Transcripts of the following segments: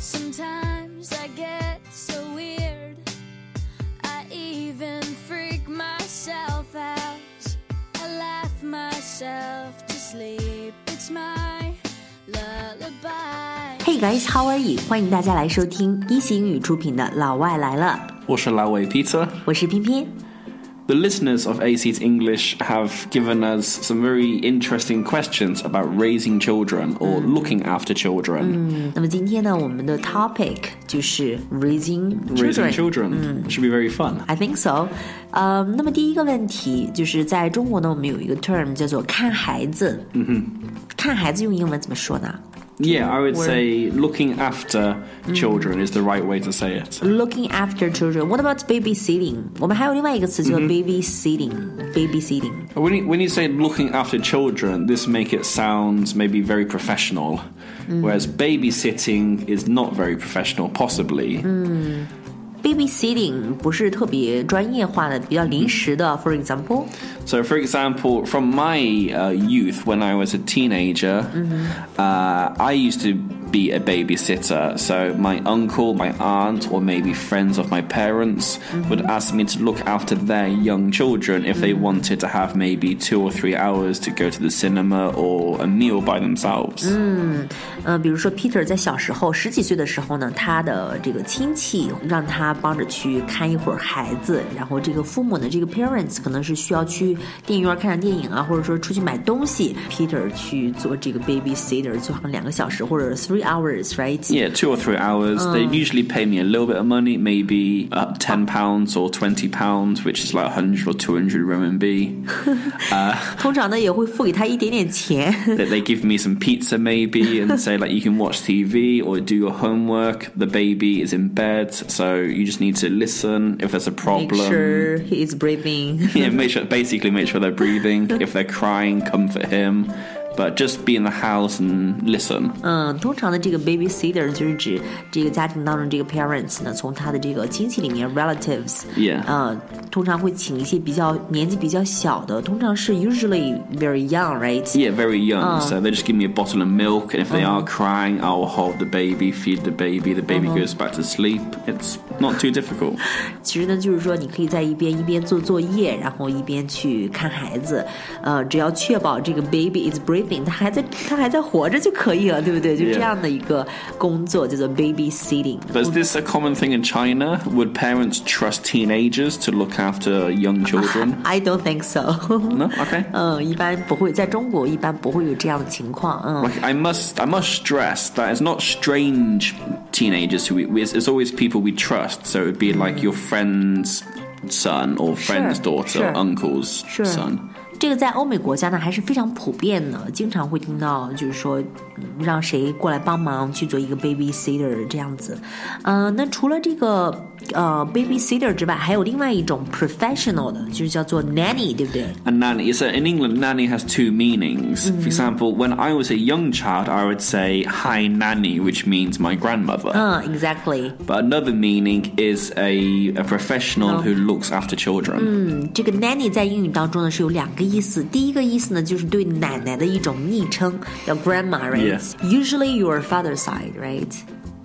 Sometimes I get so weird. I even freak myself out. I laugh myself to sleep. It's my lullaby. Hey guys, how are you？欢迎大家来收听一席英语出品的《老外来了》，我是老外 Peter. 我是偏偏。The listeners of Aseat English have given us some very interesting questions about raising children or mm. looking after children. Mm. 那么今天呢，我们的 topic 就是 raising children. Raising children 嗯 should be very fun. I think so. 呃、um,，那么第一个问题就是在中国呢，我们有一个 term 叫做看孩子。嗯哼，看孩子用英文怎么说呢？Yeah, I would Word. say looking after children is the right way to say it. ？Looking after children. What about babysitting？我们还有另外一个词叫做 babysitting。babysitting。 When you, when you say looking after children, this make it sound maybe very professional, whereas babysitting is not very professional, possibly. babysitting 不是特别专业化的，比较临时的。For example， So, for example, from my uh, youth, when I was a teenager, uh, I used to be a babysitter. So, my uncle, my aunt, or maybe friends of my parents would ask me to look after their young children if they wanted to have maybe two or three hours to go to the cinema or a meal by themselves. 呃，比如说 Peter 在小时候十几岁的时候呢，他的这个亲戚让他帮着去看一会儿孩子，然后这个父母呢，这个 parents 可能是需要去电影院看场电影啊，或者说出去买东西，Peter 去做这个 babysitter，做上两个小时或者 three hours，right？ Yeah, two or three hours. They usually pay me a little bit of money, maybe uh, ten pounds or twenty pounds, which is like hundred or two hundred RMB. 通常呢也会付给他一点点钱。 that they give me some pizza maybe and say like you can watch TV or do your homework. The baby is in bed, so you just need to listen if there's a Make problem. sure he is breathing. Yeah, make sure basically make sure they're breathing. if they're crying, comfort him. But just be in the house and listen. 嗯，通常的这个 babysitter 就是指这个家庭当中这个 parents 呢，从他的这个亲戚里面 relatives， Yeah. 呃，通常会请一些比较年纪比较小的，通常是 usually very young，right？ Yeah, very young. So they just give me a bottle of milk, and if they are crying, I'll hold the baby, feed the baby. The baby goes back to sleep. It's not too difficult. 其实呢，就是说你可以在一边一边做作业，然后一边去看孩子，呃，只要确保这个 baby is breathing， 他还在他还在活着就可以了，对不对？就 Yeah. 这样的一个工作叫做 babysitting。 But is this a common thing in China? Would parents trust teenagers to look after young children? I don't think so 。 No? Okay. 嗯，一般不会，在中国一般不会有这样的情况。嗯 Like, I must, I must stress that it's not strange teenagers who we. It's, it's always people we trust. So it would be like your friend's son or friend's Sure, daughter, sure. or uncle's Sure. son. 这个在欧美国家呢还是非常普遍的，经常会听到，就是说嗯让谁过来帮忙去做一个 babysitter 这样子。呃，那除了这个呃 babysitter 之外，还有另外一种 professional 的，就是叫做 nanny，对不对？And nanny. So in England, nanny has two meanings. Mm-hmm. For example, when I was a young child, I would say "hi nanny," which means my grandmother. 嗯，exactly。But another meaning is a, a professional who looks after children. 嗯，这个 nanny 在英语当中呢是有两个意思。第一个意思呢就是对奶奶的一种昵称，叫 grandma，right？Usually your father's side，right？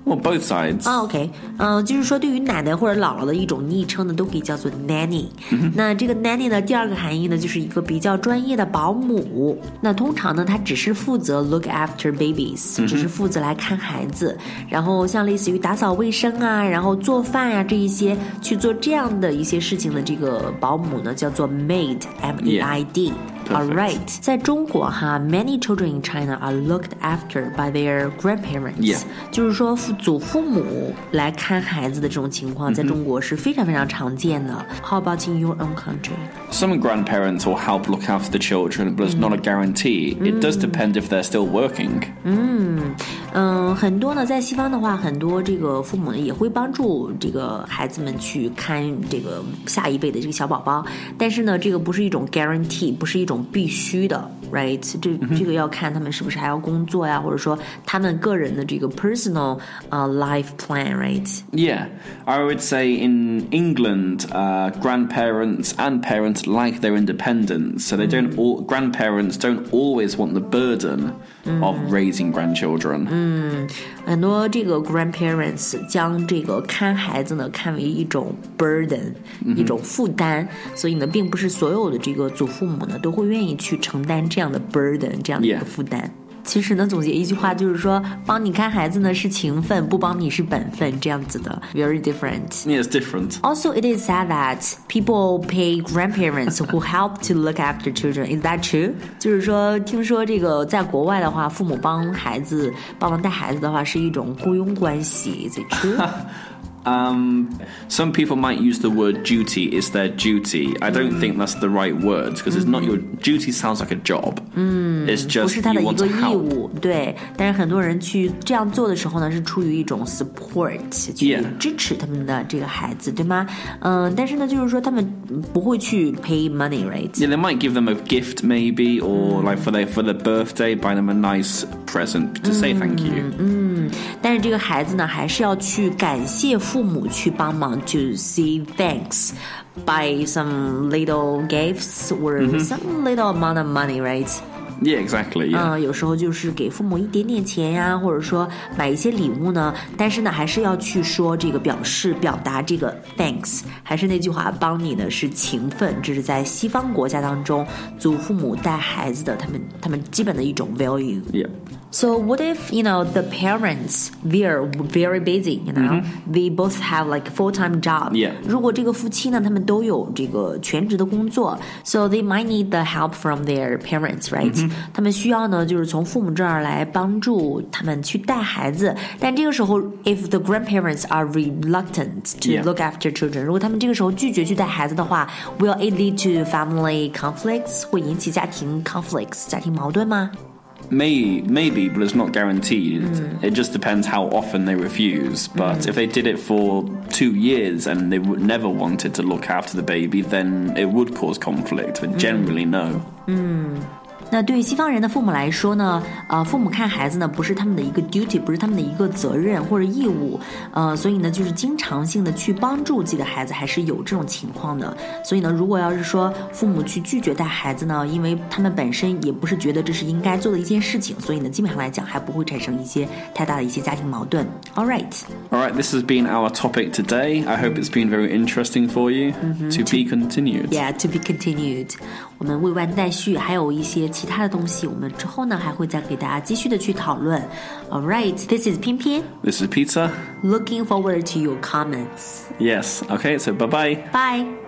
Well, both sides. 啊、o k 嗯、就是说对于奶奶或者姥姥的一种昵称呢，都可以叫做 nanny。那这个 nanny 呢，第二个含义呢，就是一个比较专业的保姆。那通常呢，她只是负责 look after babies，、只是负责来看孩子，然后像类似于打扫卫生啊，然后做饭呀、这一些去做这样的一些事情的这个保姆呢，叫做 maid，m e i d。Perfect. All right，在中国哈，many children in China are looked after by their grandparents。 Yeah. 就是说父祖父母来看孩子的这种情况，在中国是非常非常常见的。How about in your own country？ Some grandparents will help look after the children, but it's not a guarantee. It does depend if they're still working. 嗯，很多呢，在西方的话，很多这个父母呢也会帮助这个孩子们去看这个下一辈的这个小宝宝，但是呢，这个不是一种 guarantee，不是一种 必须的，right？这这个要看他们是不是还要工作呀，或者说他们个人的这个 personal 呃 life plan，right？ Yeah, I would say in England, uh, grandparents and parents like their independence, so they don't. All, grandparents don't always want the burden Of raising grandchildren. 嗯很多这个 grandparents 将这个看孩子呢看为一种 burden，、一种负担，所以呢，并不是所有的这个祖父母呢都会愿意去承担这样的 burden，这样的一个.负担。其实呢，总结一句话就是说，帮你看孩子呢是情分，不帮你是本分，这样子的，very different。It's different. Also, it is said that people pay grandparents who help to look after children. Is that true? 就是说，听说这个在国外的话，父母帮孩子帮忙带孩子的话是一种雇佣关系。Is it true? Um, some people might use the word duty. It's their duty. I don't think that's the right words because it's not your duty. Sounds like a job. It's 不 just 是他的 you 一 want 个 to 义 help. 务，对。但是很多人去这样做的时候呢，是出于一种 support，去 Yeah. 支持他们的这个孩子，对吗？嗯，但是呢，就是说他们不会去 pay money，right？ Yeah, they might give them a gift maybe, or like for their for their birthday, buy them a nice present to say thank you. 但是这个孩子呢，还是要去感谢父母去帮忙，to say thanks by some little gifts or some little amount of money，right？Yeah, exactly. Yeah. 嗯，有时候就是给父母一点点钱呀，或者说买一些礼物呢。但是呢，还是要去说这个表示表达这个 thanks。还是那句话，帮你的是情分，这是在西方国家当中，祖父母带孩子的他们他们基本的一种 value。yeah. So what if you know the parents they're very busy, you know, they both have like full time job. Yeah. 如果这个夫妻呢，他们都有这个全职的工作，so they might need the help from their parents, right？、他们需要呢，就是从父母这儿来帮助他们去带孩子。但这个时候，if the grandparents are reluctant to Yeah. look after children，如果他们这个时候拒绝去带孩子的话，will it lead to family conflicts？会引起家庭 conflicts，家庭矛盾吗？ May, maybe, but it's not guaranteed. Hmm. It just depends how often they refuse. But hmm. if they did it for two years and they would never wanted to look after the baby, then it would cause conflict. But hmm. generally, no. 那对于西方人的父母来说呢，呃，父母看孩子呢不是他们的一个 duty，不是他们的一个责任或者义务，呃，所以呢，就是经常性的去帮助自己的孩子，还是有这种情况的。所以呢，如果要是说父母去拒绝带孩子呢，因为他们本身也不是觉得这是应该做的一件事情，所以呢，基本上来讲还不会产生一些太大的一些家庭矛盾。All right， All right, this has been our topic today. I hope it's been very interesting for you. To be continued. yeah, to be continued。 我们未完待续，还有一些其他的东西，我们之后呢还会再给大家继续的去讨论。All right，this is 偏偏。This is Pizza. Looking forward to your comments. Yes. Okay, so bye bye. Bye.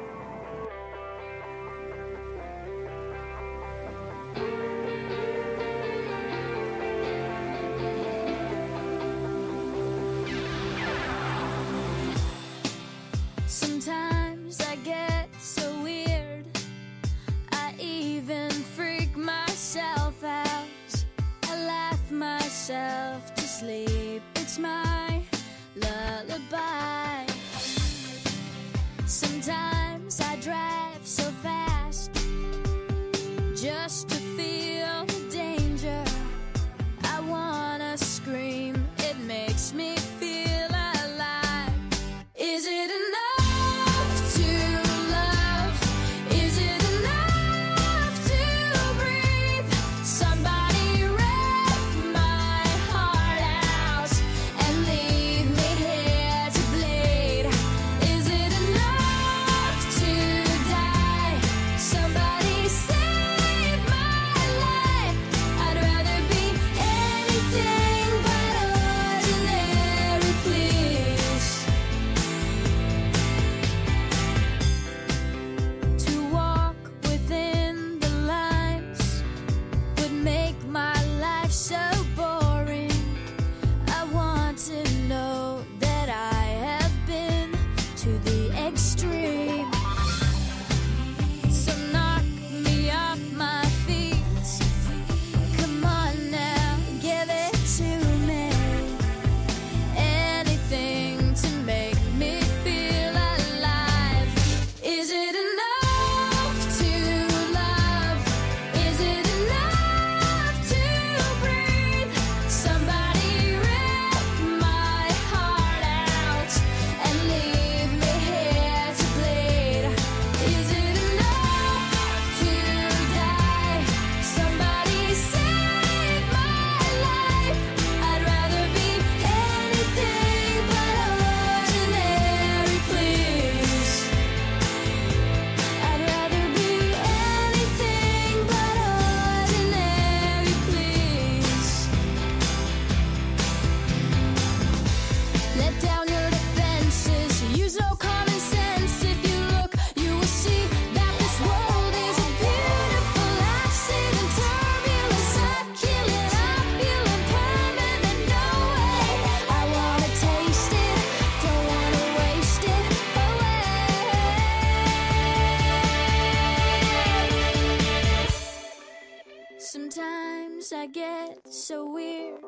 So weird.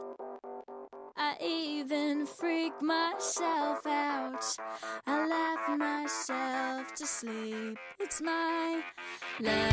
I even freak myself out. I laugh myself to sleep. It's my lullaby.